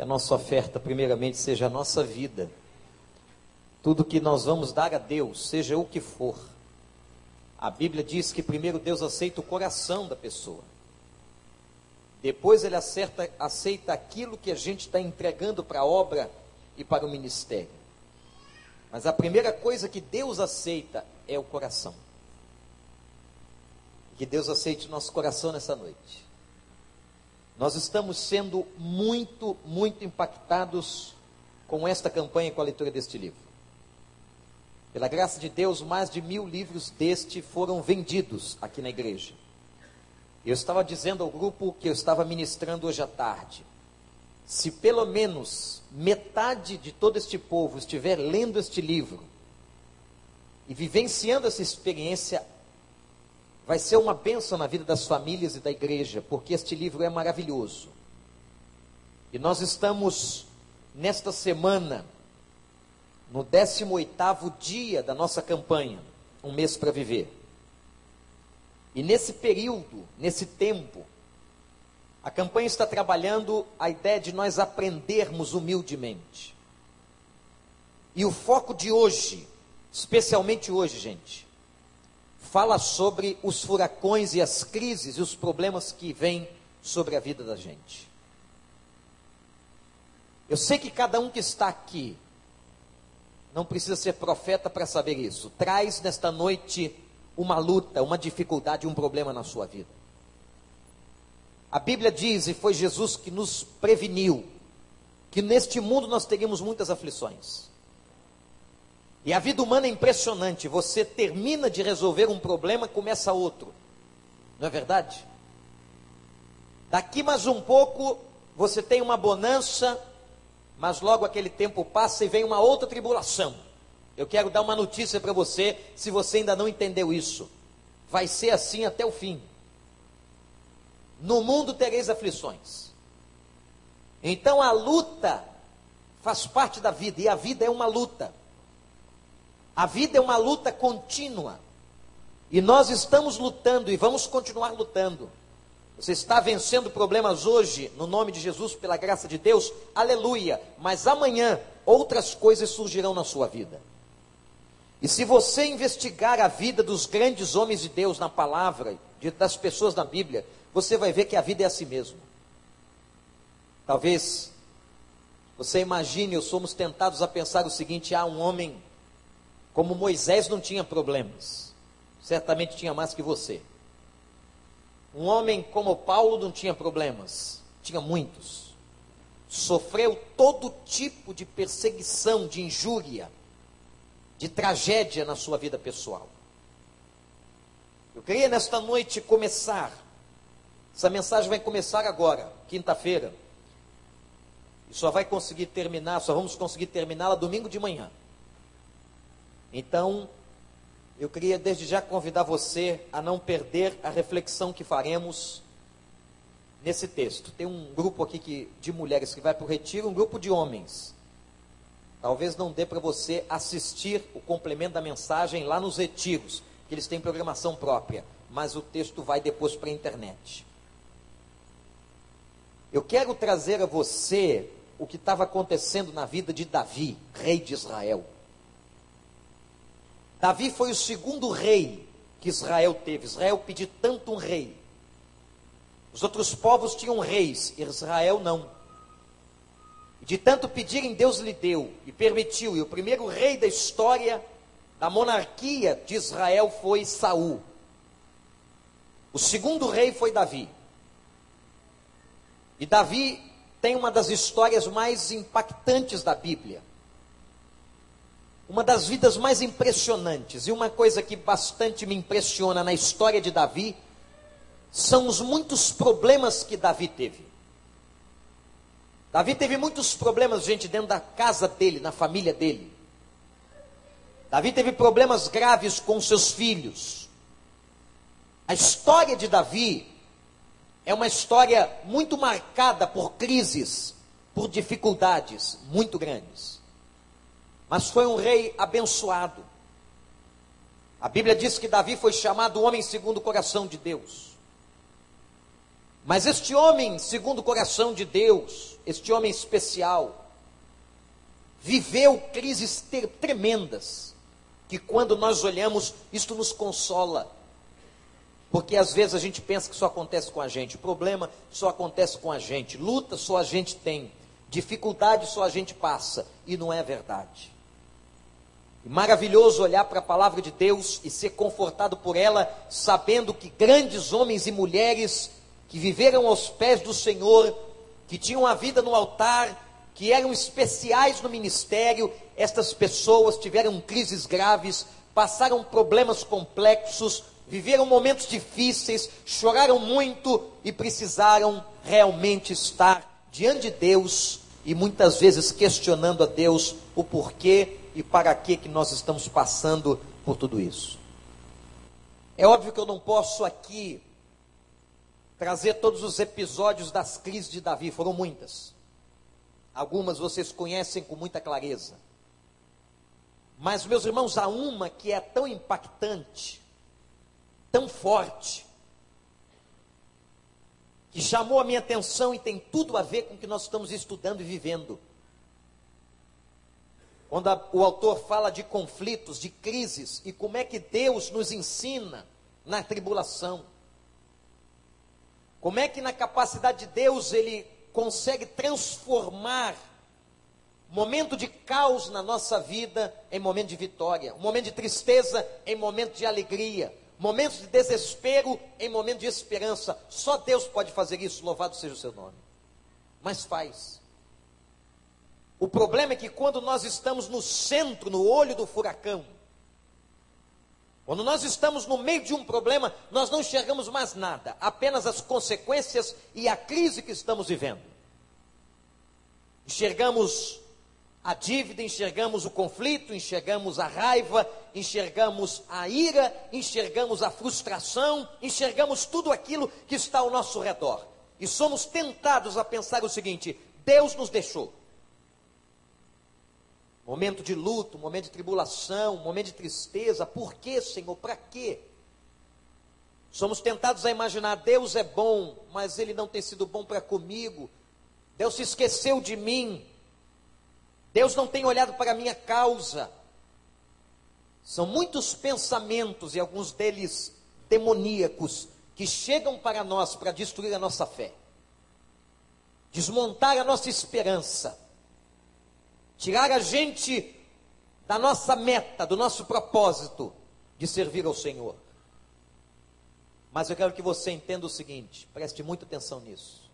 Que a nossa oferta, primeiramente, seja a nossa vida. Tudo que nós vamos dar a Deus, seja o que for. A Bíblia diz que primeiro Deus aceita o coração da pessoa. Depois ele acerta, aceita aquilo que a gente está entregando para a obra e para o ministério. Mas a primeira coisa que Deus aceita é o coração. Que Deus aceite o nosso coração nessa noite. Nós estamos sendo muito, muito impactados com esta campanha e com a leitura deste livro. Pela graça de Deus, mais de mil livros deste foram vendidos aqui na igreja. Eu estava dizendo ao grupo que eu estava ministrando hoje à tarde. Se pelo menos metade de todo este povo estiver lendo este livro e vivenciando essa experiência, vai ser uma bênção na vida das famílias e da igreja, porque este livro é maravilhoso. E nós estamos nesta semana no 18º dia da nossa campanha, um mês para viver. E nesse período, nesse tempo, a campanha está trabalhando a ideia de nós aprendermos humildemente. E o foco de hoje, especialmente hoje, gente, fala sobre os furacões e as crises e os problemas que vêm sobre a vida da gente. Eu sei que cada um que está aqui não precisa ser profeta para saber isso. Traz nesta noite uma luta, uma dificuldade, um problema na sua vida. A Bíblia diz, e foi Jesus que nos preveniu, que neste mundo nós teríamos muitas aflições. E a vida humana é impressionante. Você termina de resolver um problema, começa outro. Não é verdade? Daqui mais um pouco, você tem uma bonança, mas logo aquele tempo passa e vem uma outra tribulação. Eu quero dar uma notícia para você, se você ainda não entendeu isso. Vai ser assim até o fim. No mundo tereis aflições. Então a luta faz parte da vida, e a vida é uma luta. A vida é uma luta contínua. E nós estamos lutando e vamos continuar lutando. Você está vencendo problemas hoje, no nome de Jesus, pela graça de Deus, aleluia. Mas amanhã outras coisas surgirão na sua vida. E se você investigar a vida dos grandes homens de Deus na palavra, de, das pessoas na Bíblia, você vai ver que a vida é assim mesmo. Talvez você imagine, ou somos tentados a pensar o seguinte: há ah, um homem como Moisés não tinha problemas, certamente tinha mais que você. Um homem como Paulo não tinha problemas, tinha muitos. Sofreu todo tipo de perseguição, de injúria, de tragédia na sua vida pessoal. Eu queria nesta noite começar, essa mensagem vai começar agora, quinta-feira, e só vai conseguir terminar, só vamos conseguir terminá-la domingo de manhã. Então, eu queria desde já convidar você a não perder a reflexão que faremos nesse texto. Tem um grupo aqui que, de mulheres que vai para o retiro, um grupo de homens. Talvez não dê para você assistir o complemento da mensagem lá nos retiros, que eles têm programação própria, mas o texto vai depois para a internet. Eu quero trazer a você o que estava acontecendo na vida de Davi, rei de Israel. Davi foi o segundo rei que Israel teve. Israel pediu tanto um rei. Os outros povos tinham reis, Israel não. De tanto pedirem, Deus lhe deu e permitiu. E o primeiro rei da história da monarquia de Israel foi Saul. O segundo rei foi Davi. E Davi tem uma das histórias mais impactantes da Bíblia uma das vidas mais impressionantes, e uma coisa que bastante me impressiona na história de Davi, são os muitos problemas que Davi teve. Davi teve muitos problemas, gente, dentro da casa dele, na família dele. Davi teve problemas graves com seus filhos. A história de Davi é uma história muito marcada por crises, por dificuldades muito grandes mas foi um rei abençoado. A Bíblia diz que Davi foi chamado homem segundo o coração de Deus. Mas este homem, segundo o coração de Deus, este homem especial, viveu crises tremendas, que quando nós olhamos, isto nos consola. Porque às vezes a gente pensa que só acontece com a gente, o problema só acontece com a gente, luta só a gente tem, dificuldade só a gente passa, e não é verdade. Maravilhoso olhar para a palavra de Deus e ser confortado por ela, sabendo que grandes homens e mulheres que viveram aos pés do Senhor, que tinham a vida no altar, que eram especiais no ministério, estas pessoas tiveram crises graves, passaram problemas complexos, viveram momentos difíceis, choraram muito e precisaram realmente estar diante de Deus e muitas vezes questionando a Deus o porquê e para que que nós estamos passando por tudo isso. É óbvio que eu não posso aqui trazer todos os episódios das crises de Davi, foram muitas. Algumas vocês conhecem com muita clareza. Mas, meus irmãos, há uma que é tão impactante, tão forte, que chamou a minha atenção e tem tudo a ver com o que nós estamos estudando e vivendo. Quando a, o autor fala de conflitos, de crises, e como é que Deus nos ensina na tribulação. Como é que na capacidade de Deus ele consegue transformar momento de caos na nossa vida em momento de vitória, um momento de tristeza em momento de alegria, momentos de desespero em momento de esperança. Só Deus pode fazer isso, louvado seja o seu nome. Mas faz. O problema é que quando nós estamos no centro, no olho do furacão, quando nós estamos no meio de um problema, nós não enxergamos mais nada, apenas as consequências e a crise que estamos vivendo. Enxergamos a dívida, enxergamos o conflito, enxergamos a raiva, enxergamos a ira, enxergamos a frustração, enxergamos tudo aquilo que está ao nosso redor. E somos tentados a pensar o seguinte: Deus nos deixou momento de luto, momento de tribulação, momento de tristeza. Por quê, Senhor? Para quê? Somos tentados a imaginar: Deus é bom, mas Ele não tem sido bom para comigo. Deus se esqueceu de mim. Deus não tem olhado para a minha causa. São muitos pensamentos, e alguns deles demoníacos, que chegam para nós para destruir a nossa fé, desmontar a nossa esperança tirar a gente da nossa meta, do nosso propósito de servir ao Senhor. Mas eu quero que você entenda o seguinte, preste muita atenção nisso.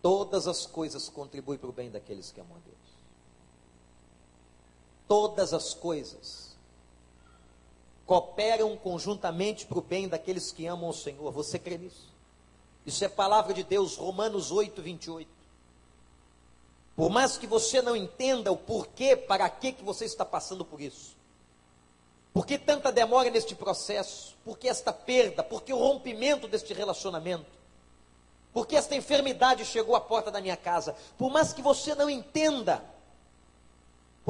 Todas as coisas contribuem para o bem daqueles que amam a Deus. Todas as coisas cooperam conjuntamente para o bem daqueles que amam o Senhor. Você crê nisso? Isso é palavra de Deus, Romanos 8, 28. Por mais que você não entenda o porquê, para que, que você está passando por isso. Por que tanta demora neste processo? Por que esta perda? Por que o rompimento deste relacionamento? Por que esta enfermidade chegou à porta da minha casa? Por mais que você não entenda,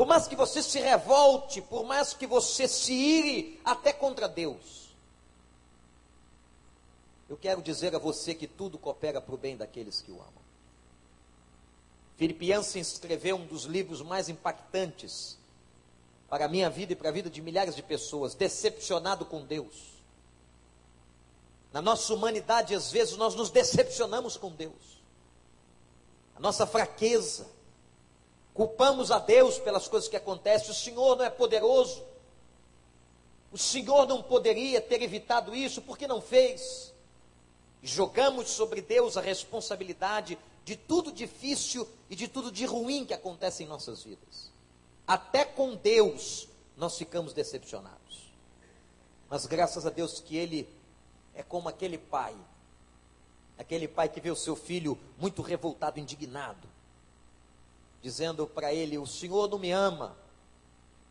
por mais que você se revolte, por mais que você se ire até contra Deus, eu quero dizer a você que tudo coopera para o bem daqueles que o amam. Filipiense escreveu um dos livros mais impactantes para a minha vida e para a vida de milhares de pessoas, decepcionado com Deus. Na nossa humanidade, às vezes, nós nos decepcionamos com Deus. A nossa fraqueza. Culpamos a Deus pelas coisas que acontecem. O Senhor não é poderoso. O Senhor não poderia ter evitado isso, porque não fez? jogamos sobre Deus a responsabilidade de tudo difícil e de tudo de ruim que acontece em nossas vidas. Até com Deus nós ficamos decepcionados. Mas graças a Deus que Ele é como aquele pai, aquele pai que vê o seu filho muito revoltado, indignado, dizendo para ele: O Senhor não me ama,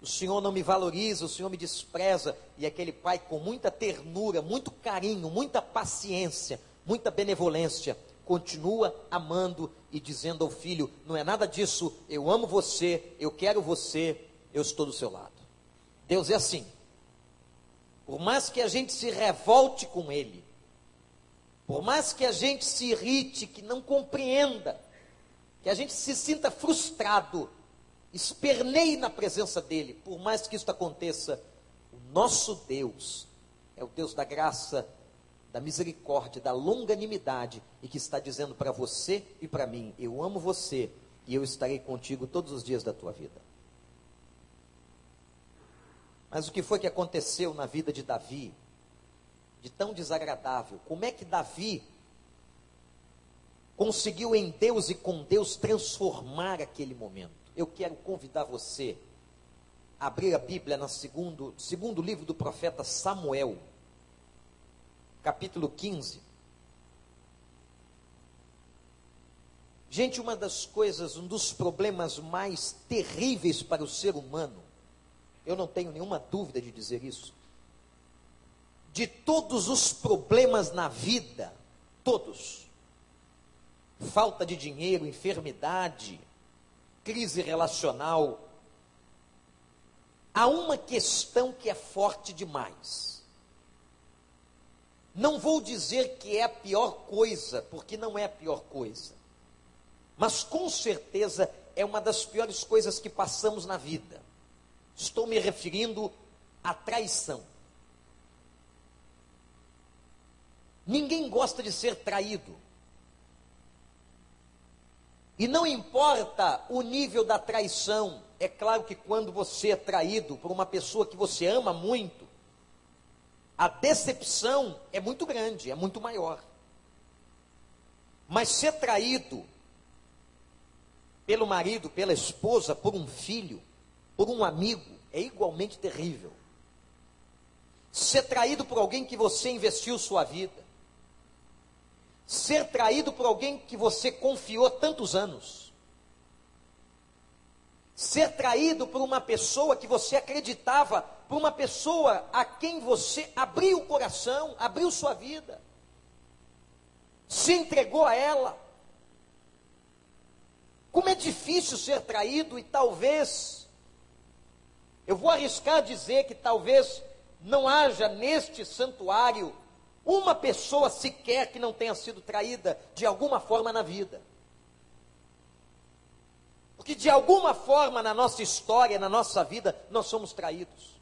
o Senhor não me valoriza, o Senhor me despreza. E aquele pai, com muita ternura, muito carinho, muita paciência, muita benevolência, continua amando e dizendo ao filho: não é nada disso, eu amo você, eu quero você, eu estou do seu lado. Deus é assim. Por mais que a gente se revolte com Ele, Por mais que a gente se irrite, que não compreenda, que a gente se sinta frustrado, esperneie na presença dele, por mais que isso aconteça, o nosso Deus é o Deus da graça, da misericórdia, da longanimidade e que está dizendo para você e para mim: Eu amo você e eu estarei contigo todos os dias da tua vida. Mas o que foi que aconteceu na vida de Davi? De tão desagradável. Como é que Davi conseguiu em Deus e com Deus transformar aquele momento? Eu quero convidar você a abrir a Bíblia no segundo, segundo livro do profeta Samuel capítulo 15. Gente, uma das coisas, um dos problemas mais terríveis para o ser humano, eu não tenho nenhuma dúvida de dizer isso, de todos os problemas na vida, todos, falta de dinheiro, enfermidade, crise relacional, há uma questão que é forte demais não vou dizer que é a pior coisa, porque não é a pior coisa. Mas com certeza é uma das piores coisas que passamos na vida. Estou me referindo à traição. Ninguém gosta de ser traído. E não importa o nível da traição, é claro que quando você é traído por uma pessoa que você ama muito, a decepção é muito grande, é muito maior. Mas ser traído pelo marido, pela esposa, por um filho, por um amigo, é igualmente terrível. Ser traído por alguém que você investiu sua vida. Ser traído por alguém que você confiou tantos anos ser traído por uma pessoa que você acreditava, por uma pessoa a quem você abriu o coração, abriu sua vida, se entregou a ela. Como é difícil ser traído e talvez, eu vou arriscar dizer que talvez não haja neste santuário uma pessoa sequer que não tenha sido traída de alguma forma na vida. Porque de alguma forma na nossa história, na nossa vida, nós somos traídos.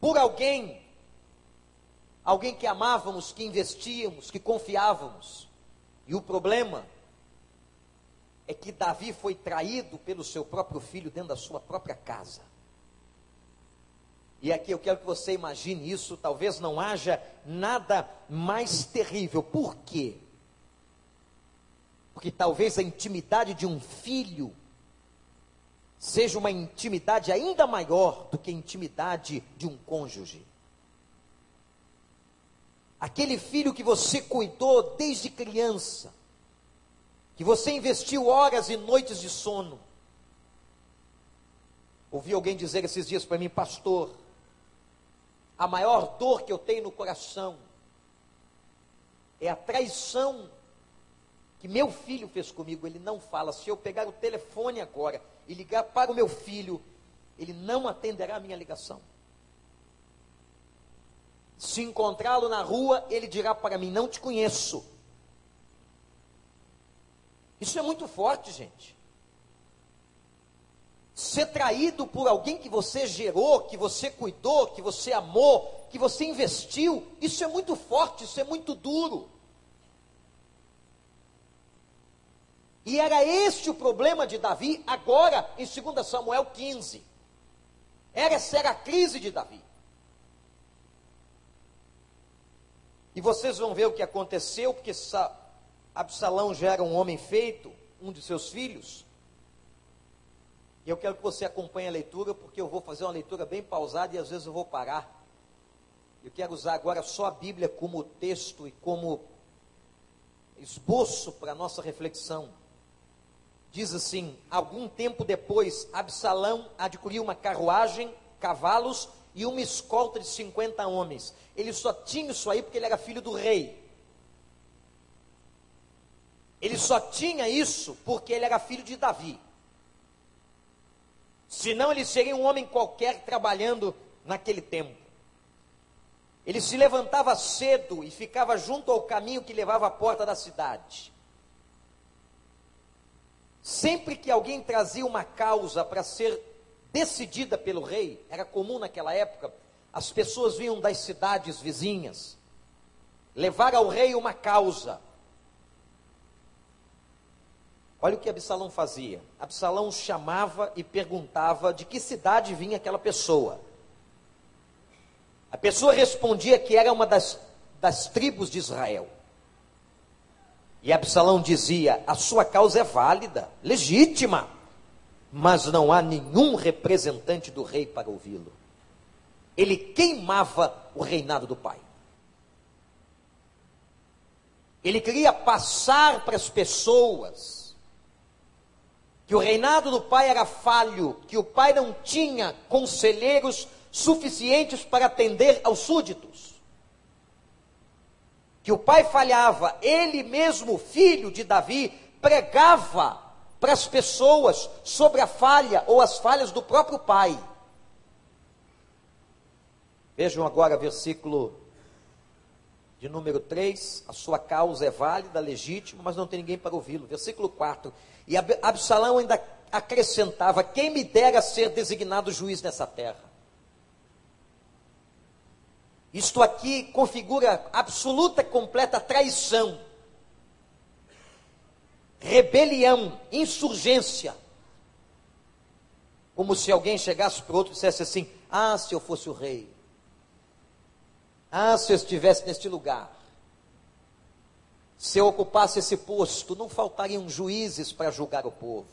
Por alguém, alguém que amávamos, que investíamos, que confiávamos. E o problema é que Davi foi traído pelo seu próprio filho dentro da sua própria casa. E aqui eu quero que você imagine isso, talvez não haja nada mais terrível. Por quê? Porque talvez a intimidade de um filho seja uma intimidade ainda maior do que a intimidade de um cônjuge. Aquele filho que você cuidou desde criança, que você investiu horas e noites de sono. Ouvi alguém dizer esses dias para mim, pastor, a maior dor que eu tenho no coração é a traição que meu filho fez comigo, ele não fala. Se eu pegar o telefone agora e ligar para o meu filho, ele não atenderá a minha ligação. Se encontrá-lo na rua, ele dirá para mim: Não te conheço. Isso é muito forte, gente. Ser traído por alguém que você gerou, que você cuidou, que você amou, que você investiu, isso é muito forte, isso é muito duro. E era este o problema de Davi agora em 2 Samuel 15. Era essa era a crise de Davi. E vocês vão ver o que aconteceu, porque Absalão já era um homem feito, um de seus filhos. E eu quero que você acompanhe a leitura, porque eu vou fazer uma leitura bem pausada e às vezes eu vou parar. Eu quero usar agora só a Bíblia como texto e como esboço para a nossa reflexão diz assim: algum tempo depois, Absalão adquiriu uma carruagem, cavalos e uma escolta de 50 homens. Ele só tinha isso aí porque ele era filho do rei. Ele só tinha isso porque ele era filho de Davi. Senão ele seria um homem qualquer trabalhando naquele tempo. Ele se levantava cedo e ficava junto ao caminho que levava à porta da cidade. Sempre que alguém trazia uma causa para ser decidida pelo rei, era comum naquela época, as pessoas vinham das cidades vizinhas levar ao rei uma causa. Olha o que Absalão fazia. Absalão chamava e perguntava de que cidade vinha aquela pessoa. A pessoa respondia que era uma das, das tribos de Israel. E Absalão dizia: a sua causa é válida, legítima, mas não há nenhum representante do rei para ouvi-lo. Ele queimava o reinado do pai. Ele queria passar para as pessoas que o reinado do pai era falho, que o pai não tinha conselheiros suficientes para atender aos súditos. Que o pai falhava, ele mesmo, filho de Davi, pregava para as pessoas sobre a falha ou as falhas do próprio pai. Vejam agora versículo de número 3, a sua causa é válida, legítima, mas não tem ninguém para ouvi-lo. Versículo 4. E Absalão ainda acrescentava: Quem me dera ser designado juiz nessa terra? Isto aqui configura absoluta, completa traição, rebelião, insurgência. Como se alguém chegasse para outro e dissesse assim: Ah, se eu fosse o rei. Ah, se eu estivesse neste lugar, se eu ocupasse esse posto, não faltariam juízes para julgar o povo.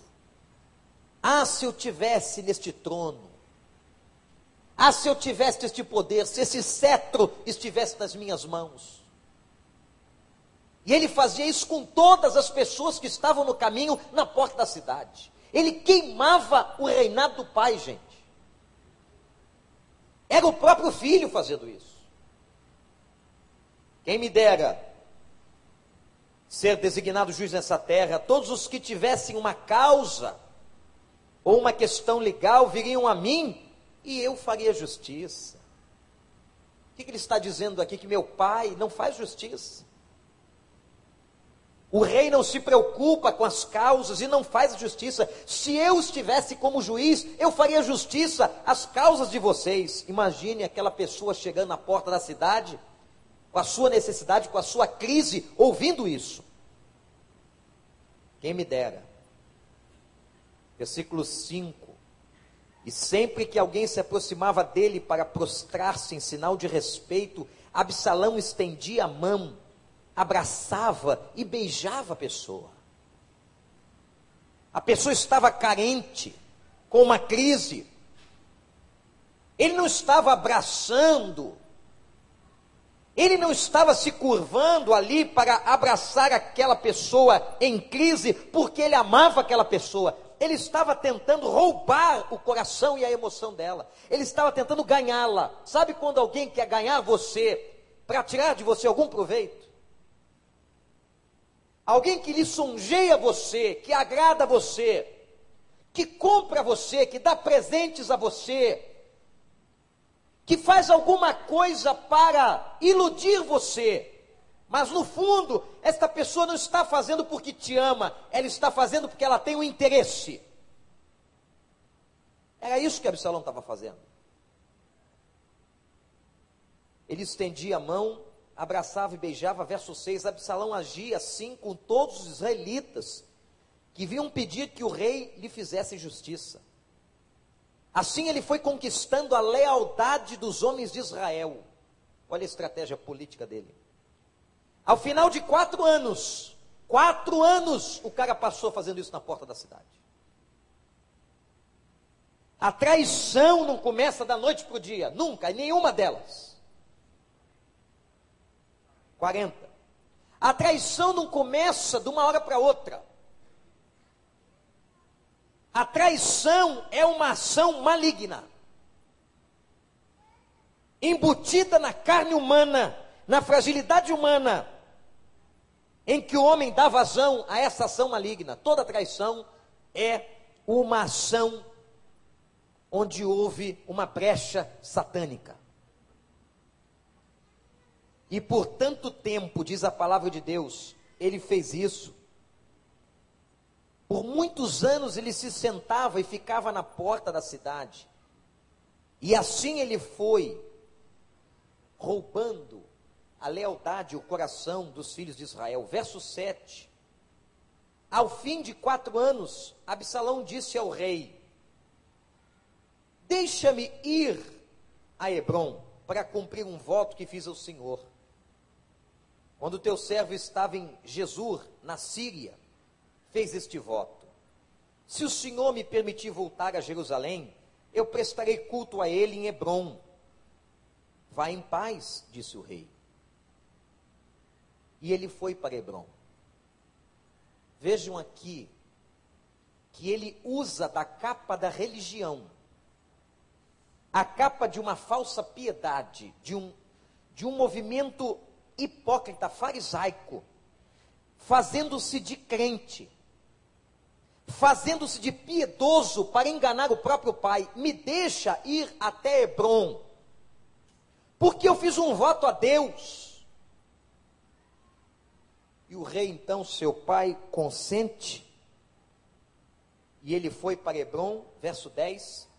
Ah, se eu tivesse neste trono. Ah, se eu tivesse este poder, se esse cetro estivesse nas minhas mãos. E ele fazia isso com todas as pessoas que estavam no caminho na porta da cidade. Ele queimava o reinado do pai, gente. Era o próprio filho fazendo isso. Quem me dera ser designado juiz nessa terra, todos os que tivessem uma causa ou uma questão legal viriam a mim e eu faria justiça. O que, ele está dizendo aqui? Que meu pai não faz justiça. O rei não se preocupa com as causas e não faz justiça. Se eu estivesse como juiz, eu faria justiça às causas de vocês. Imagine aquela pessoa chegando na porta da cidade com a sua necessidade, com a sua crise, ouvindo isso. Quem me dera. Versículo 5. E sempre que alguém se aproximava dele para prostrar-se em sinal de respeito, Absalão estendia a mão, abraçava e beijava a pessoa. A pessoa estava carente, com uma crise. Ele não estava abraçando ele não estava se curvando ali para abraçar aquela pessoa em crise, porque ele amava aquela pessoa. Ele estava tentando roubar o coração e a emoção dela. Ele estava tentando ganhá-la. Sabe quando alguém quer ganhar você para tirar de você algum proveito? Alguém que lisonjeia você, que agrada você, que compra você, que dá presentes a você, que faz alguma coisa para iludir você, mas no fundo, esta pessoa não está fazendo porque te ama, ela está fazendo porque ela tem um interesse. Era isso que Absalão estava fazendo. Ele estendia a mão, abraçava e beijava, verso 6. Absalão agia assim com todos os israelitas que vinham pedir que o rei lhe fizesse justiça. Assim ele foi conquistando a lealdade dos homens de Israel. Olha a estratégia política dele. Ao final de quatro anos, quatro anos, o cara passou fazendo isso na porta da cidade. A traição não começa da noite para o dia, nunca, nenhuma delas. 40. A traição não começa de uma hora para outra. A traição é uma ação maligna, embutida na carne humana, na fragilidade humana, em que o homem dá vazão a essa ação maligna. Toda traição é uma ação onde houve uma brecha satânica. E por tanto tempo, diz a palavra de Deus, ele fez isso. Por muitos anos ele se sentava e ficava na porta da cidade. E assim ele foi roubando a lealdade, o coração dos filhos de Israel. Verso 7. Ao fim de quatro anos, Absalão disse ao rei: Deixa-me ir a Hebron para cumprir um voto que fiz ao Senhor. Quando teu servo estava em Jesus, na Síria, fez este voto: Se o Senhor me permitir voltar a Jerusalém, eu prestarei culto a ele em Hebron. Vá em paz, disse o rei. E ele foi para Hebron. Vejam aqui que ele usa da capa da religião a capa de uma falsa piedade, de um, de um movimento hipócrita, farisaico, fazendo-se de crente, fazendo-se de piedoso para enganar o próprio pai. Me deixa ir até Hebron, porque eu fiz um voto a Deus. E o rei, então, seu pai, consente, e ele foi para Hebron, verso 10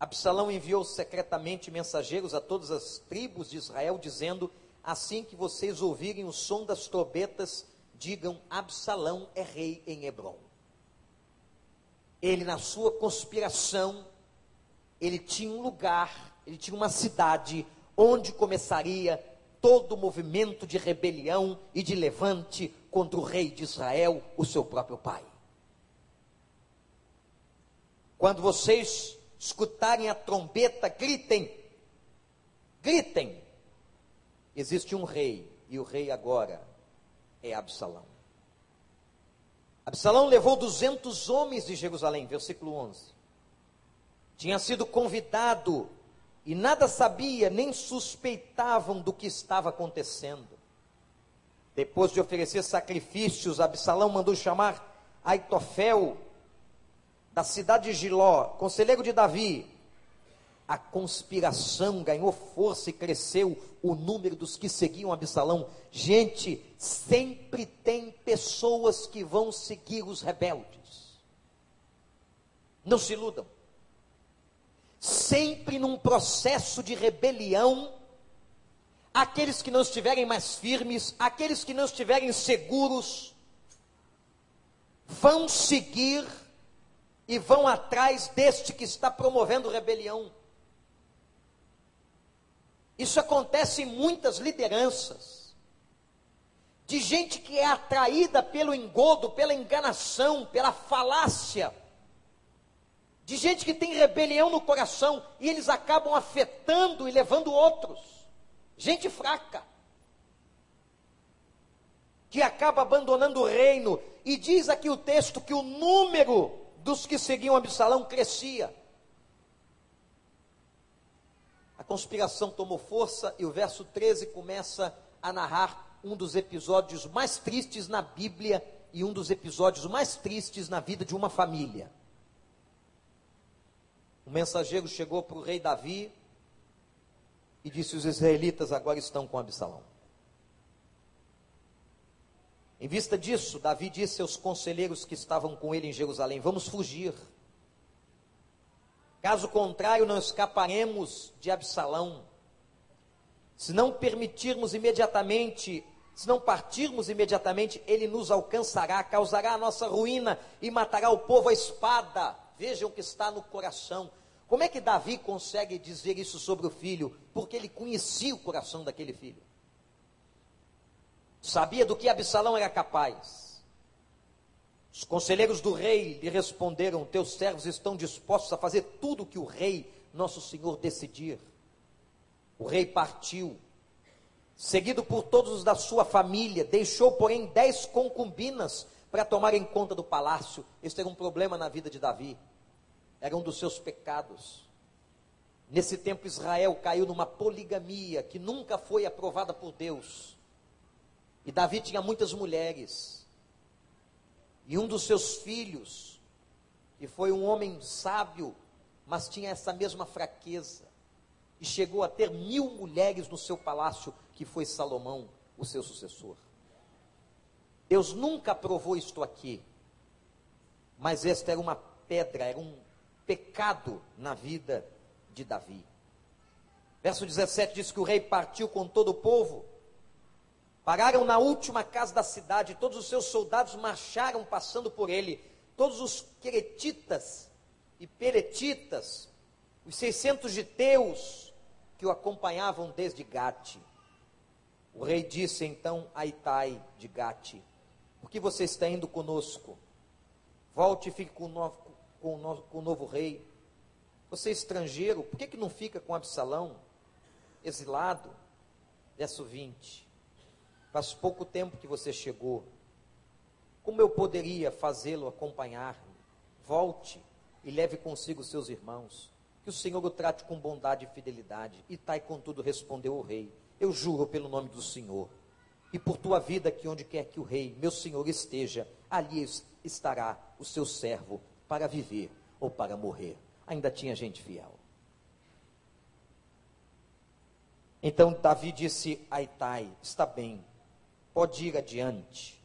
Absalão enviou secretamente mensageiros a todas as tribos de Israel, dizendo: Assim que vocês ouvirem o som das trombetas, digam: Absalão é rei em Hebron. Ele, na sua conspiração, ele tinha um lugar, ele tinha uma cidade onde começaria todo o movimento de rebelião e de levante contra o rei de Israel, o seu próprio pai. Quando vocês escutarem a trombeta, gritem. Gritem. Existe um rei, e o rei agora é Absalão. Absalão levou 200 homens de Jerusalém, versículo 11. Tinha sido convidado e nada sabia, nem suspeitavam do que estava acontecendo. Depois de oferecer sacrifícios, Absalão mandou chamar Aitofel, da cidade de Giló, conselheiro de Davi, a conspiração ganhou força e cresceu o número dos que seguiam Absalão. Gente, sempre tem pessoas que vão seguir os rebeldes. Não se iludam. Sempre num processo de rebelião, aqueles que não estiverem mais firmes, aqueles que não estiverem seguros, vão seguir e vão atrás deste que está promovendo rebelião. Isso acontece em muitas lideranças. De gente que é atraída pelo engodo, pela enganação, pela falácia. De gente que tem rebelião no coração e eles acabam afetando e levando outros. Gente fraca. Que acaba abandonando o reino. E diz aqui o texto que o número dos que seguiam Absalão crescia. A conspiração tomou força e o verso 13 começa a narrar um dos episódios mais tristes na Bíblia e um dos episódios mais tristes na vida de uma família. O mensageiro chegou para o rei Davi e disse: Os israelitas agora estão com Absalão. Em vista disso, Davi disse aos conselheiros que estavam com ele em Jerusalém: Vamos fugir. Caso contrário, não escaparemos de Absalão. Se não permitirmos imediatamente, se não partirmos imediatamente, ele nos alcançará, causará a nossa ruína e matará o povo à espada. Vejam o que está no coração. Como é que Davi consegue dizer isso sobre o filho? Porque ele conhecia o coração daquele filho sabia do que Absalão era capaz. Os conselheiros do rei lhe responderam: Teus servos estão dispostos a fazer tudo o que o rei, nosso senhor, decidir. O rei partiu, seguido por todos os da sua família, deixou, porém, dez concubinas para tomarem conta do palácio. Este era um problema na vida de Davi, era um dos seus pecados. Nesse tempo, Israel caiu numa poligamia que nunca foi aprovada por Deus. E Davi tinha muitas mulheres. E um dos seus filhos, que foi um homem sábio, mas tinha essa mesma fraqueza, e chegou a ter mil mulheres no seu palácio, que foi Salomão, o seu sucessor. Deus nunca aprovou isto aqui, mas esta era uma pedra, era um pecado na vida de Davi. Verso 17 diz que o rei partiu com todo o povo, pararam na última casa da cidade, todos os seus soldados marcharam passando por ele, todos os queretitas e peletitas, os 600 Teus que o acompanhavam desde Gate. O rei disse então a Itai de Gate: Por que você está indo conosco? Volte e fique com o novo, com o novo, com o novo rei. Você é estrangeiro, por que, que não fica com Absalão? Exilado. Verso 20. Faz pouco tempo que você chegou. Como eu poderia fazê-lo acompanhar-me? Volte e leve consigo seus irmãos. Que o Senhor o trate com bondade e fidelidade. E Tai, contudo, respondeu o rei: Eu juro pelo nome do Senhor, e por tua vida, que onde quer que o rei, meu senhor, esteja, ali estará o seu servo para viver ou para morrer. Ainda tinha gente fiel. Então Davi disse a Itai: Está bem, pode ir adiante.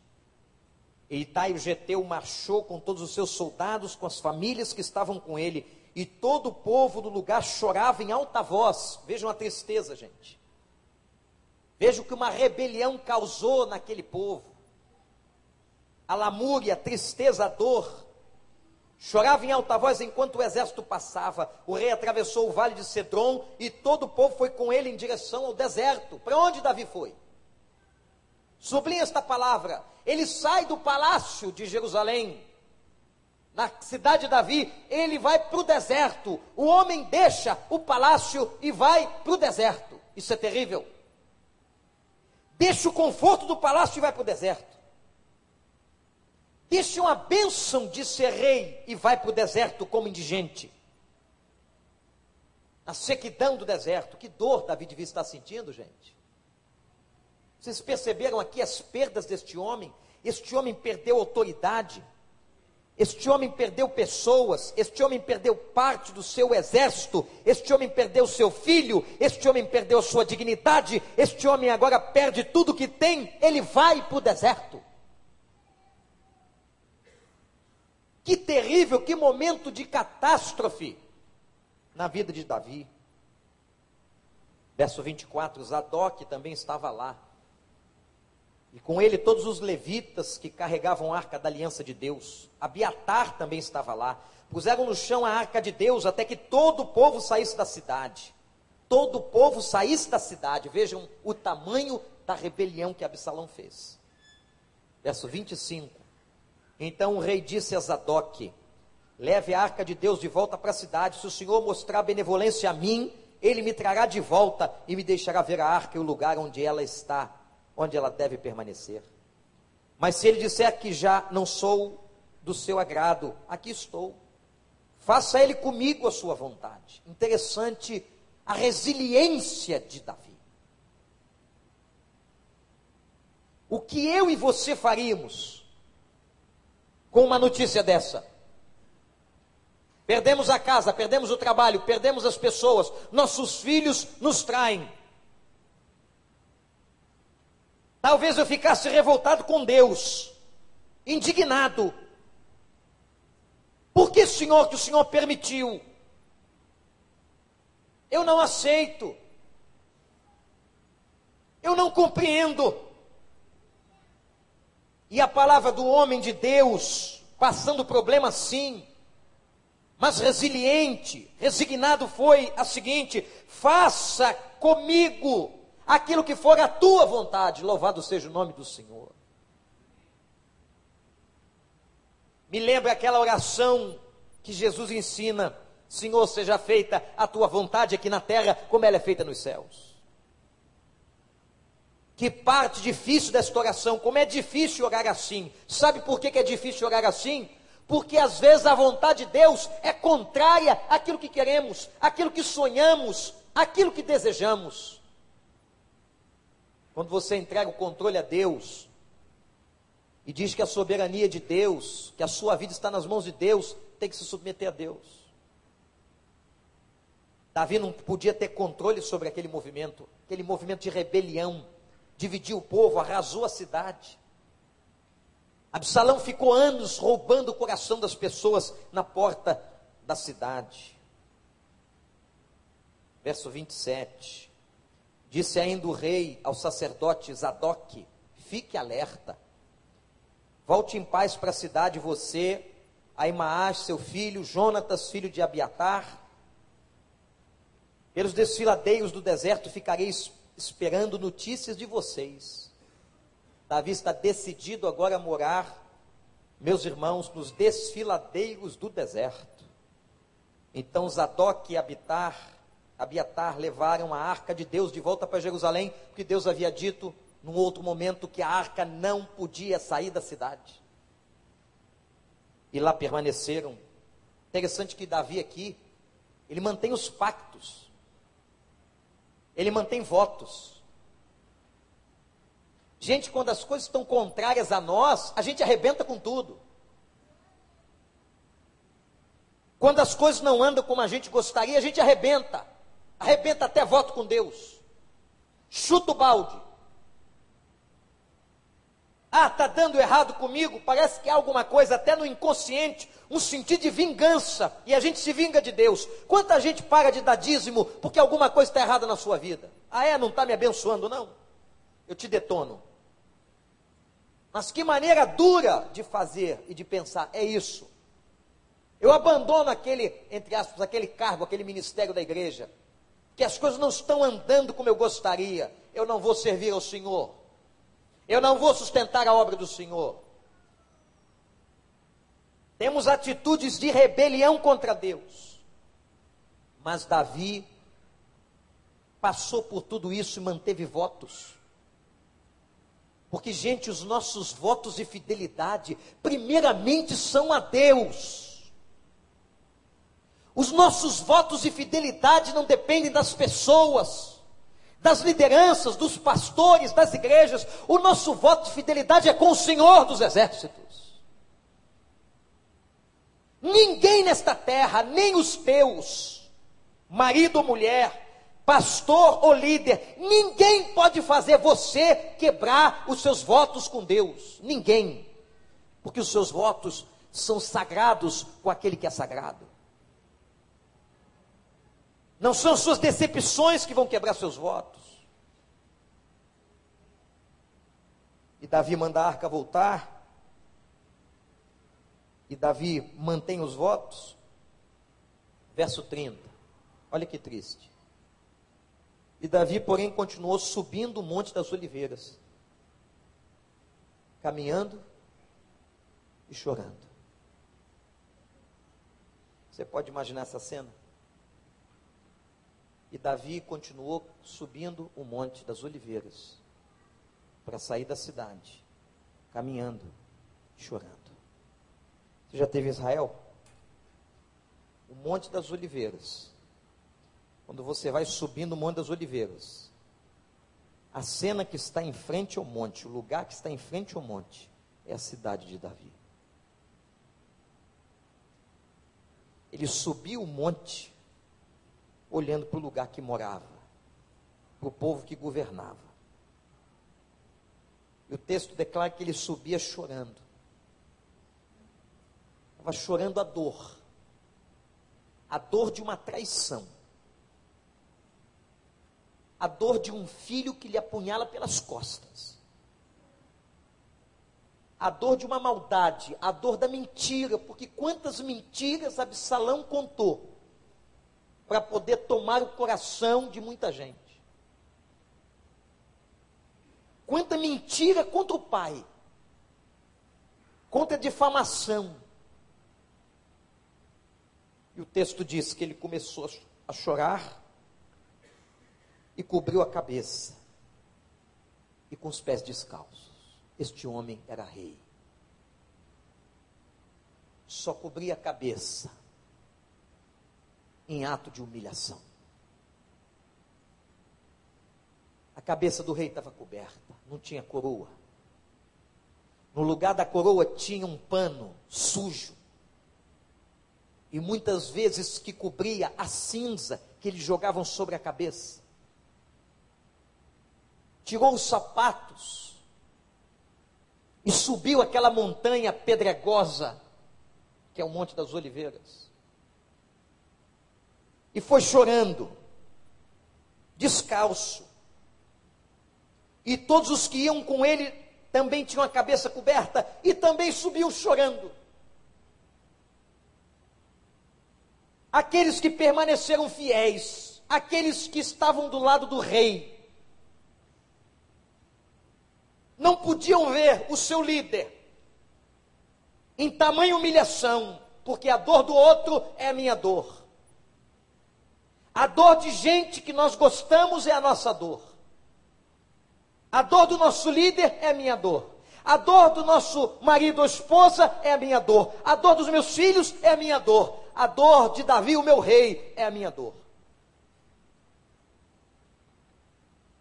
E Itai o Geteu marchou com todos os seus soldados, com as famílias que estavam com ele, e todo o povo do lugar chorava em alta voz. Vejam a tristeza, gente. Vejam o que uma rebelião causou naquele povo. A lamúria, a tristeza, a dor. Chorava em alta voz enquanto o exército passava. O rei atravessou o vale de Cedron e todo o povo foi com ele em direção ao deserto. Para onde Davi foi? Sublinha esta palavra. Ele sai do palácio de Jerusalém, na cidade de Davi, ele vai para o deserto. O homem deixa o palácio e vai para o deserto. Isso é terrível. Deixa o conforto do palácio e vai para o deserto. Deixa uma bênção de ser rei e vai para o deserto como indigente. A sequidão do deserto. Que dor Davi devia estar sentindo, gente. Vocês perceberam aqui as perdas deste homem? Este homem perdeu autoridade. Este homem perdeu pessoas, este homem perdeu parte do seu exército, este homem perdeu seu filho, este homem perdeu sua dignidade, este homem agora perde tudo que tem, ele vai para o deserto. Que terrível, que momento de catástrofe na vida de Davi. Verso 24: Zadok também estava lá e com ele todos os levitas que carregavam a arca da aliança de Deus. Abiatar também estava lá. Puseram no chão a arca de Deus até que todo o povo saísse da cidade. Todo o povo saísse da cidade. Vejam o tamanho da rebelião que Absalão fez. Verso 25. Então o rei disse a Zadok: Leve a arca de Deus de volta para a cidade. Se o Senhor mostrar benevolência a mim, ele me trará de volta e me deixará ver a arca e o lugar onde ela está onde ela deve permanecer. Mas se ele disser que já não sou do seu agrado, aqui estou. Faça ele comigo a sua vontade. Interessante a resiliência de Davi. O que eu e você faríamos com uma notícia dessa? Perdemos a casa, perdemos o trabalho, perdemos as pessoas, nossos filhos nos traem. Talvez eu ficasse revoltado com Deus, indignado. Por que, Senhor, que o Senhor permitiu? Eu não aceito. Eu não compreendo. E a palavra do homem de Deus, passando problema sim, mas resiliente, resignado foi a seguinte: faça comigo aquilo que for a tua vontade, louvado seja o nome do Senhor. Me lembra aquela oração que Jesus ensina: Senhor, seja feita a tua vontade aqui na terra, como ela é feita nos céus. Que parte difícil desta oração, como é difícil orar assim. Sabe por que, que é difícil orar assim? Porque às vezes a vontade de Deus é contrária àquilo que queremos, àquilo que sonhamos, àquilo que desejamos. Quando você entrega o controle a Deus e diz que a soberania de Deus, que a sua vida está nas mãos de Deus, tem que se submeter a Deus. Davi não podia ter controle sobre aquele movimento, aquele movimento de rebelião, dividiu o povo, arrasou a cidade. Absalão ficou anos roubando o coração das pessoas na porta da cidade. Verso 27. Disse ainda o rei ao sacerdote Zadok: Fique alerta. Volte em paz para a cidade, você, Aimaas, seu filho, Jonatas, filho de Abiatar. Pelos desfiladeiros do deserto ficarei esperando notícias de vocês. Davi está decidido agora a morar, meus irmãos, nos desfiladeiros do deserto. Então Zadok e Abitar, Abiatar levaram a arca de Deus de volta para Jerusalém, porque Deus havia dito num outro momento que a arca não podia sair da cidade. E lá permaneceram. Interessante que Davi aqui, ele mantém os pactos. Ele mantém votos. Gente, quando as coisas estão contrárias a nós, a gente arrebenta com tudo. Quando as coisas não andam como a gente gostaria, a gente arrebenta. Arrebenta até voto com Deus. Chuta o balde. Ah, está dando errado comigo. Parece que há alguma coisa, até no inconsciente, um sentido de vingança. E a gente se vinga de Deus. Quanta gente para de dar dízimo porque alguma coisa está errada na sua vida? Ah, é? Não está me abençoando, não? Eu te detono. Mas que maneira dura de fazer e de pensar, é isso. Eu abandono aquele, entre aspas, aquele cargo, aquele ministério da igreja, que as coisas não estão andando como eu gostaria, eu não vou servir ao Senhor, eu não vou sustentar a obra do Senhor. Temos atitudes de rebelião contra Deus, mas Davi passou por tudo isso e manteve votos. Porque, gente, os nossos votos de fidelidade, primeiramente, são a Deus. Os nossos votos de fidelidade não dependem das pessoas, das lideranças, dos pastores, das igrejas. O nosso voto de fidelidade é com o Senhor dos exércitos. Ninguém nesta terra, nem os teus, marido ou mulher, pastor ou líder, ninguém pode fazer você quebrar os seus votos com Deus. Ninguém. Porque os seus votos são sagrados com aquele que é sagrado. Não são suas decepções que vão quebrar seus votos. E Davi manda a arca voltar. E Davi mantém os votos. Verso 30. Olha que triste. E Davi, porém, continuou subindo o Monte das Oliveiras, caminhando e chorando. Você pode imaginar essa cena? E Davi continuou subindo o Monte das Oliveiras para sair da cidade, caminhando chorando. Você já teve Israel? O Monte das Oliveiras quando você vai subindo o Monte das Oliveiras, a cena que está em frente ao monte, o lugar que está em frente ao monte, é a cidade de Davi. Ele subiu o monte, olhando para o lugar que morava, para o povo que governava. E o texto declara que ele subia chorando. Estava chorando a dor. A dor de uma traição a dor de um filho que lhe apunhala pelas costas, a dor de uma maldade, a dor da mentira, porque quantas mentiras Absalão contou para poder tomar o coração de muita gente. Quanta mentira contra o pai, contra a difamação. E o texto diz que ele começou a chorar e cobriu a cabeça, e com os pés descalços. Este homem era rei. Só cobria a cabeça em ato de humilhação. A cabeça do rei estava coberta, não tinha coroa. No lugar da coroa tinha um pano sujo. e muitas vezes que cobria a cinza que eles jogavam sobre a cabeça. Tirou os sapatos e subiu aquela montanha pedregosa, que é o Monte das Oliveiras. E foi chorando, descalço. E todos os que iam com ele também tinham a cabeça coberta e também subiam chorando. Aqueles que permaneceram fiéis, aqueles que estavam do lado do rei, não podiam ver o seu líder em tamanha humilhação, porque a dor do outro é a minha dor. A dor de gente que nós gostamos é a nossa dor. A dor do nosso líder é a minha dor. A dor do nosso marido ou esposa é a minha dor. A dor dos meus filhos é a minha dor. A dor de Davi, o meu rei, é a minha dor.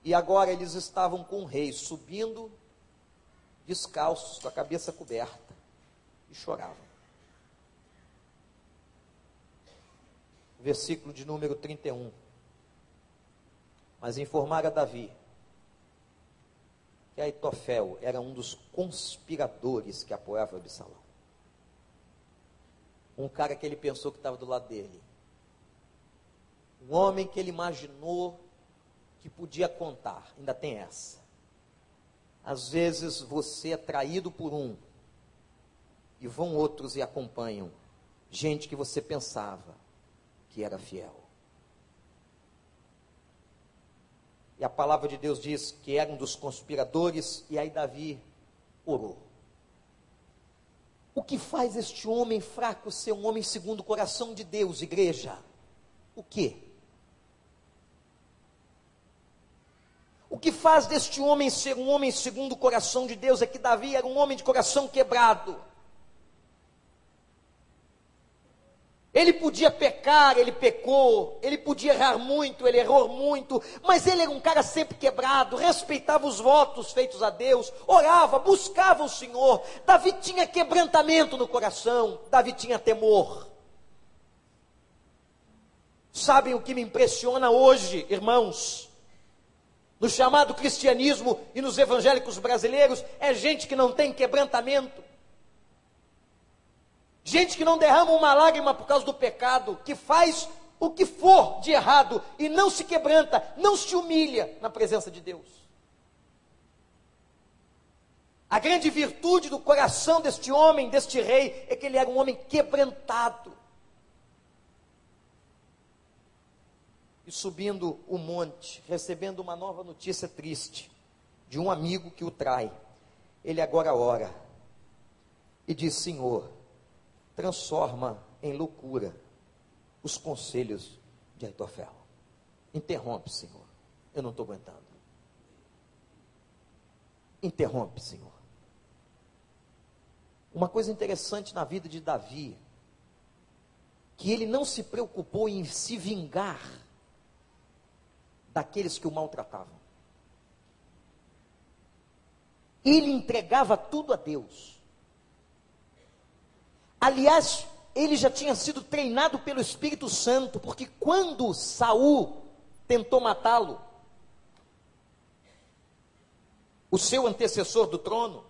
E agora eles estavam com o rei subindo descalços, com a cabeça coberta, e choravam. Versículo de número 31. Mas informaram a Davi que Aitofel era um dos conspiradores que apoiava Absalão. Um cara que ele pensou que estava do lado dele. Um homem que ele imaginou que podia contar. Ainda tem essa. Às vezes você é traído por um e vão outros e acompanham. Gente que você pensava que era fiel. E a palavra de Deus diz que era um dos conspiradores, e aí Davi orou. O que faz este homem fraco ser um homem segundo o coração de Deus, igreja? O que? O que faz deste homem ser um homem segundo o coração de Deus é que Davi era um homem de coração quebrado. Ele podia pecar, ele pecou, ele podia errar muito, ele errou muito, mas ele era um cara sempre quebrado, respeitava os votos feitos a Deus, orava, buscava o Senhor. Davi tinha quebrantamento no coração, Davi tinha temor. Sabem o que me impressiona hoje, irmãos? No chamado cristianismo e nos evangélicos brasileiros, é gente que não tem quebrantamento. Gente que não derrama uma lágrima por causa do pecado, que faz o que for de errado e não se quebranta, não se humilha na presença de Deus. A grande virtude do coração deste homem, deste rei, é que ele era um homem quebrantado. E subindo o monte, recebendo uma nova notícia triste de um amigo que o trai, ele agora ora e diz: Senhor, transforma em loucura os conselhos de Aitofel. Interrompe, Senhor. Eu não estou aguentando. Interrompe, Senhor. Uma coisa interessante na vida de Davi, que ele não se preocupou em se vingar daqueles que o maltratavam. Ele entregava tudo a Deus. Aliás, ele já tinha sido treinado pelo Espírito Santo, porque quando Saul tentou matá-lo, o seu antecessor do trono,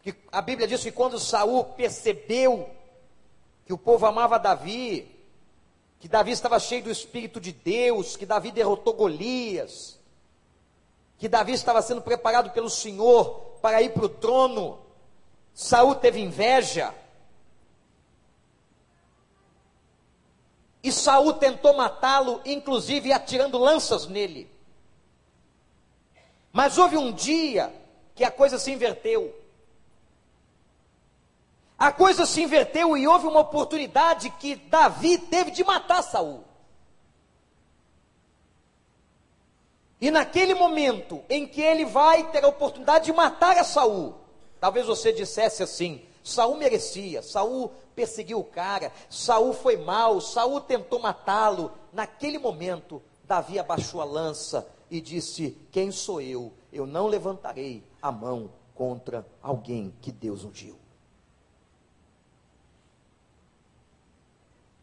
que a Bíblia diz que quando Saul percebeu que o povo amava Davi, que Davi estava cheio do Espírito de Deus, que Davi derrotou Golias, que Davi estava sendo preparado pelo Senhor para ir para o trono, Saul teve inveja, E Saul tentou matá-lo, inclusive atirando lanças nele. Mas houve um dia que a coisa se inverteu. A coisa se inverteu e houve uma oportunidade que Davi teve de matar Saul. E naquele momento em que ele vai ter a oportunidade de matar a Saul, talvez você dissesse assim: Saul merecia, Saul perseguiu o cara, Saul foi mal, Saul tentou matá-lo. Naquele momento, Davi abaixou a lança e disse: Quem sou eu? Eu não levantarei a mão contra alguém que Deus ungiu.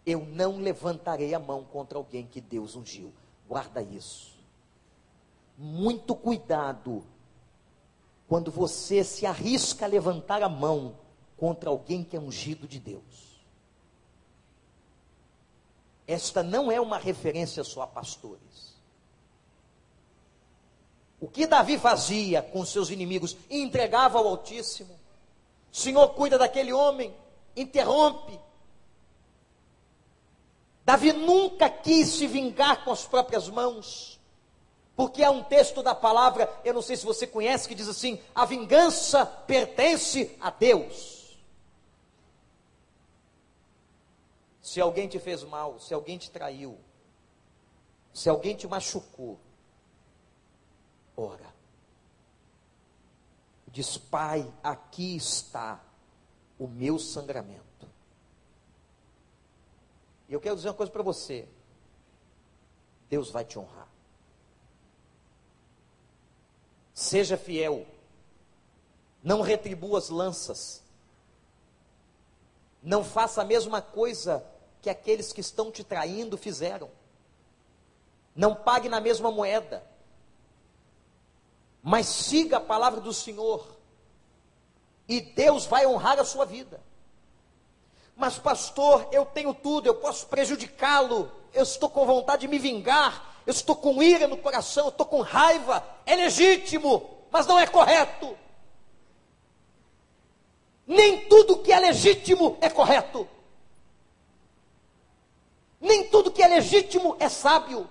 Eu não levantarei a mão contra alguém que Deus ungiu. Guarda isso. Muito cuidado quando você se arrisca a levantar a mão contra alguém que é ungido de Deus. Esta não é uma referência só a pastores. O que Davi fazia com seus inimigos? Entregava ao Altíssimo. Senhor, cuida daquele homem, interrompe. Davi nunca quis se vingar com as próprias mãos, porque há um texto da palavra, eu não sei se você conhece, que diz assim: a vingança pertence a Deus. Se alguém te fez mal, se alguém te traiu, se alguém te machucou, ora. Diz, Pai, aqui está o meu sangramento. E eu quero dizer uma coisa para você: Deus vai te honrar. Seja fiel, não retribua as lanças, não faça a mesma coisa que aqueles que estão te traindo fizeram. Não pague na mesma moeda. Mas siga a palavra do Senhor. E Deus vai honrar a sua vida. Mas, pastor, eu tenho tudo, eu posso prejudicá-lo. Eu estou com vontade de me vingar. Eu estou com ira no coração, eu estou com raiva. É legítimo, mas não é correto. Nem tudo que é legítimo é correto. Nem tudo que é legítimo é sábio.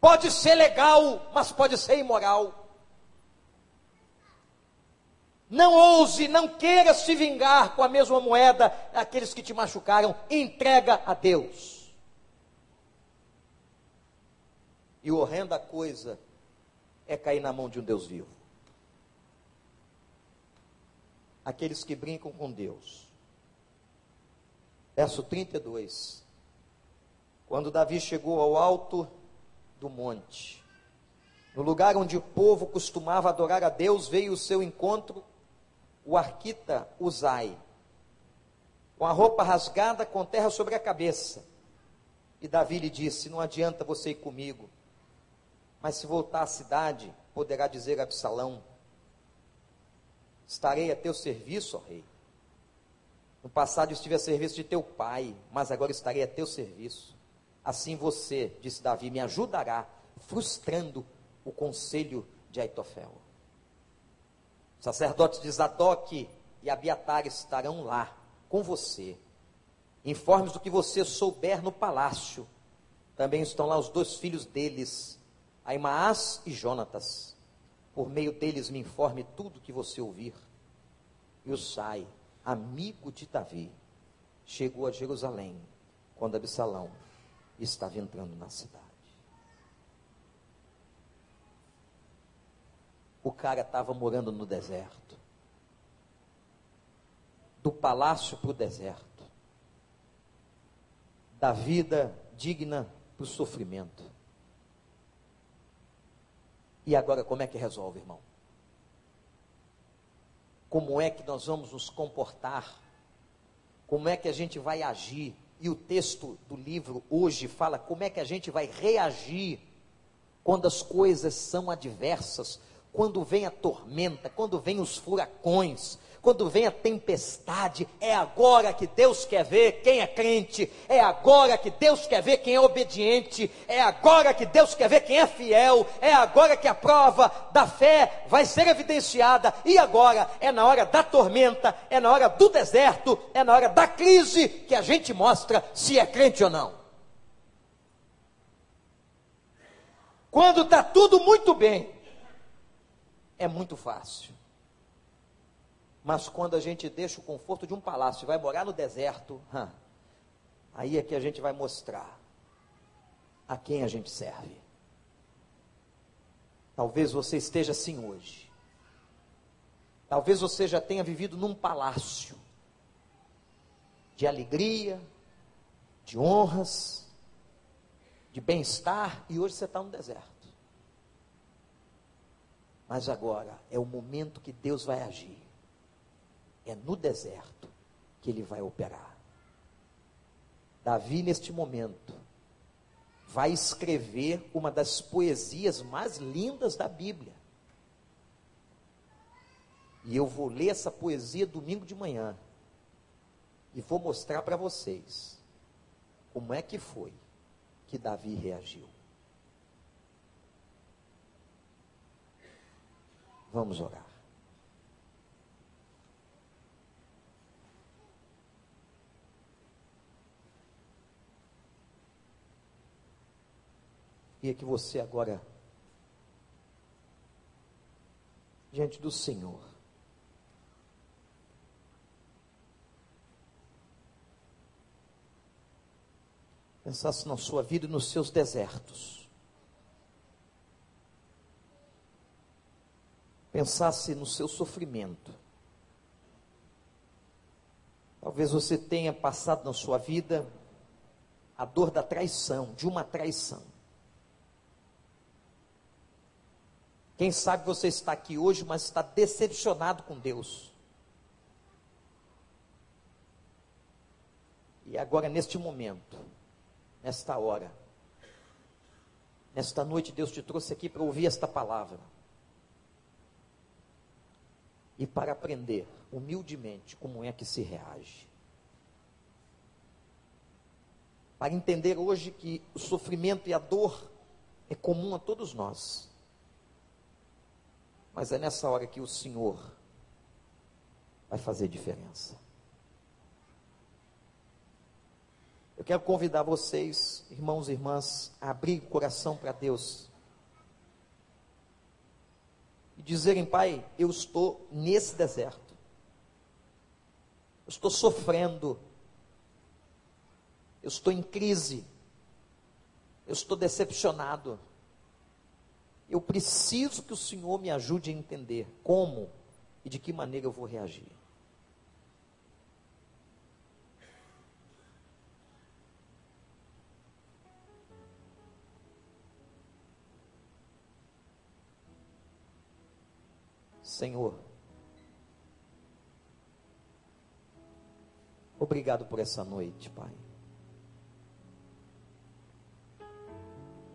Pode ser legal, mas pode ser imoral. Não ouse, não queira se vingar com a mesma moeda daqueles que te machucaram. Entrega a Deus. E horrenda coisa é cair na mão de um Deus vivo. Aqueles que brincam com Deus verso 32. Quando Davi chegou ao alto do monte, no lugar onde o povo costumava adorar a Deus, veio o seu encontro o arquita Uzai, com a roupa rasgada, com terra sobre a cabeça. E Davi lhe disse: Não adianta você ir comigo, mas se voltar à cidade, poderá dizer a Absalão: Estarei a teu serviço, ó rei. No passado estive a serviço de teu pai, mas agora estarei a teu serviço. Assim você, disse Davi, me ajudará, frustrando o conselho de Aitofel. Os sacerdotes de Zadok e Abiatar estarão lá com você. Informes do que você souber no palácio. Também estão lá os dois filhos deles, Aimaas e Jonatas. Por meio deles me informe tudo o que você ouvir. E o sai amigo de Davi, chegou a Jerusalém quando Absalão estava entrando na cidade. O cara estava morando no deserto. Do palácio para o deserto. Da vida digna para o sofrimento. E agora como é que resolve, irmão? Como é que nós vamos nos comportar, como é que a gente vai agir. E o texto do livro hoje fala como é que a gente vai reagir quando as coisas são adversas, quando vem a tormenta, quando vem os furacões, quando vem a tempestade, é agora que Deus quer ver quem é crente, é agora que Deus quer ver quem é obediente, é agora que Deus quer ver quem é fiel, é agora que a prova da fé vai ser evidenciada, e agora é na hora da tormenta, é na hora do deserto, é na hora da crise que a gente mostra se é crente ou não. Quando está tudo muito bem, é muito fácil. Mas quando a gente deixa o conforto de um palácio e vai morar no deserto, hum, aí é que a gente vai mostrar a quem a gente serve. Talvez você esteja assim hoje. Talvez você já tenha vivido num palácio de alegria, de honras, de bem-estar, e hoje você está no deserto. Mas agora é o momento que Deus vai agir. É no deserto que ele vai operar. Davi, neste momento, vai escrever uma das poesias mais lindas da Bíblia. E eu vou ler essa poesia domingo de manhã. E vou mostrar para vocês como é que foi que Davi reagiu. Vamos orar. E é que você agora, diante do Senhor, pensasse na sua vida e nos seus desertos. Pensasse no seu sofrimento. Talvez você tenha passado na sua vida a dor da traição, de uma traição. Quem sabe você está aqui hoje, mas está decepcionado com Deus. E agora, neste momento, nesta hora, nesta noite, Deus te trouxe aqui para ouvir esta palavra e para aprender humildemente como é que se reage. Para entender hoje que o sofrimento e a dor é comum a todos nós. Mas é nessa hora que o Senhor vai fazer diferença. Eu quero convidar vocês, irmãos e irmãs, a abrir o coração para Deus. E dizerem, Pai, eu estou nesse deserto. Eu estou sofrendo. Eu estou em crise. Eu estou decepcionado. Eu preciso que o Senhor me ajude a entender como e de que maneira eu vou reagir. Senhor, obrigado por essa noite, Pai.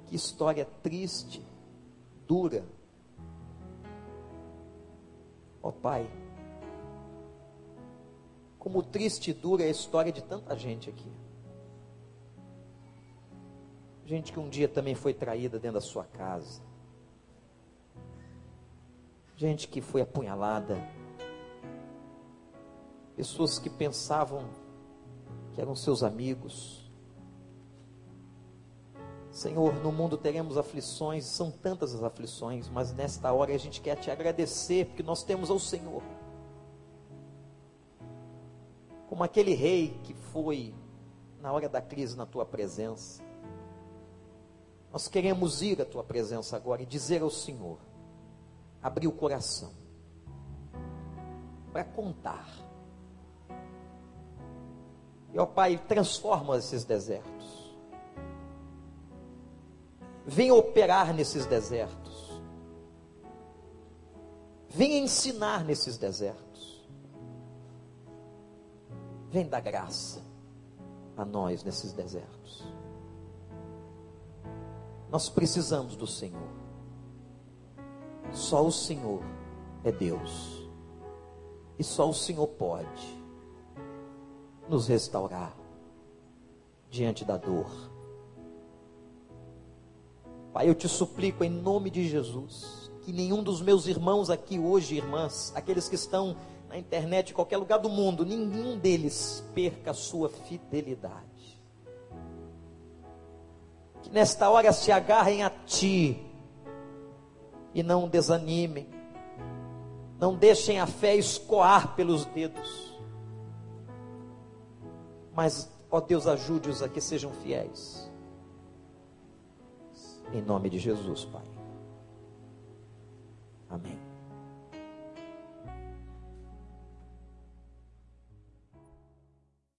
Que história triste, dura. Ó oh, Pai, como triste e dura é a história de tanta gente aqui. Gente que um dia também foi traída dentro da sua casa gente que foi apunhalada, pessoas que pensavam que eram seus amigos. Senhor, no mundo teremos aflições, são tantas as aflições, mas nesta hora a gente quer te agradecer, porque nós temos ao Senhor. Como aquele rei que foi na hora da crise na tua presença. Nós queremos ir à tua presença agora e dizer ao Senhor: abrir o coração para contar. E ó Pai, transforma esses desertos. Vem operar nesses desertos. Vem ensinar nesses desertos. Vem dar graça a nós nesses desertos. Nós precisamos do Senhor. Só o Senhor é Deus. E só o Senhor pode nos restaurar diante da dor. Pai, eu te suplico em nome de Jesus, que nenhum dos meus irmãos aqui hoje, irmãs, aqueles que estão na internet, em qualquer lugar do mundo, nenhum deles perca a sua fidelidade. Que nesta hora se agarrem a Ti, e não desanimem. Não deixem a fé escoar pelos dedos. Mas, ó Deus, ajude-os a que sejam fiéis. Em nome de Jesus, Pai. Amém.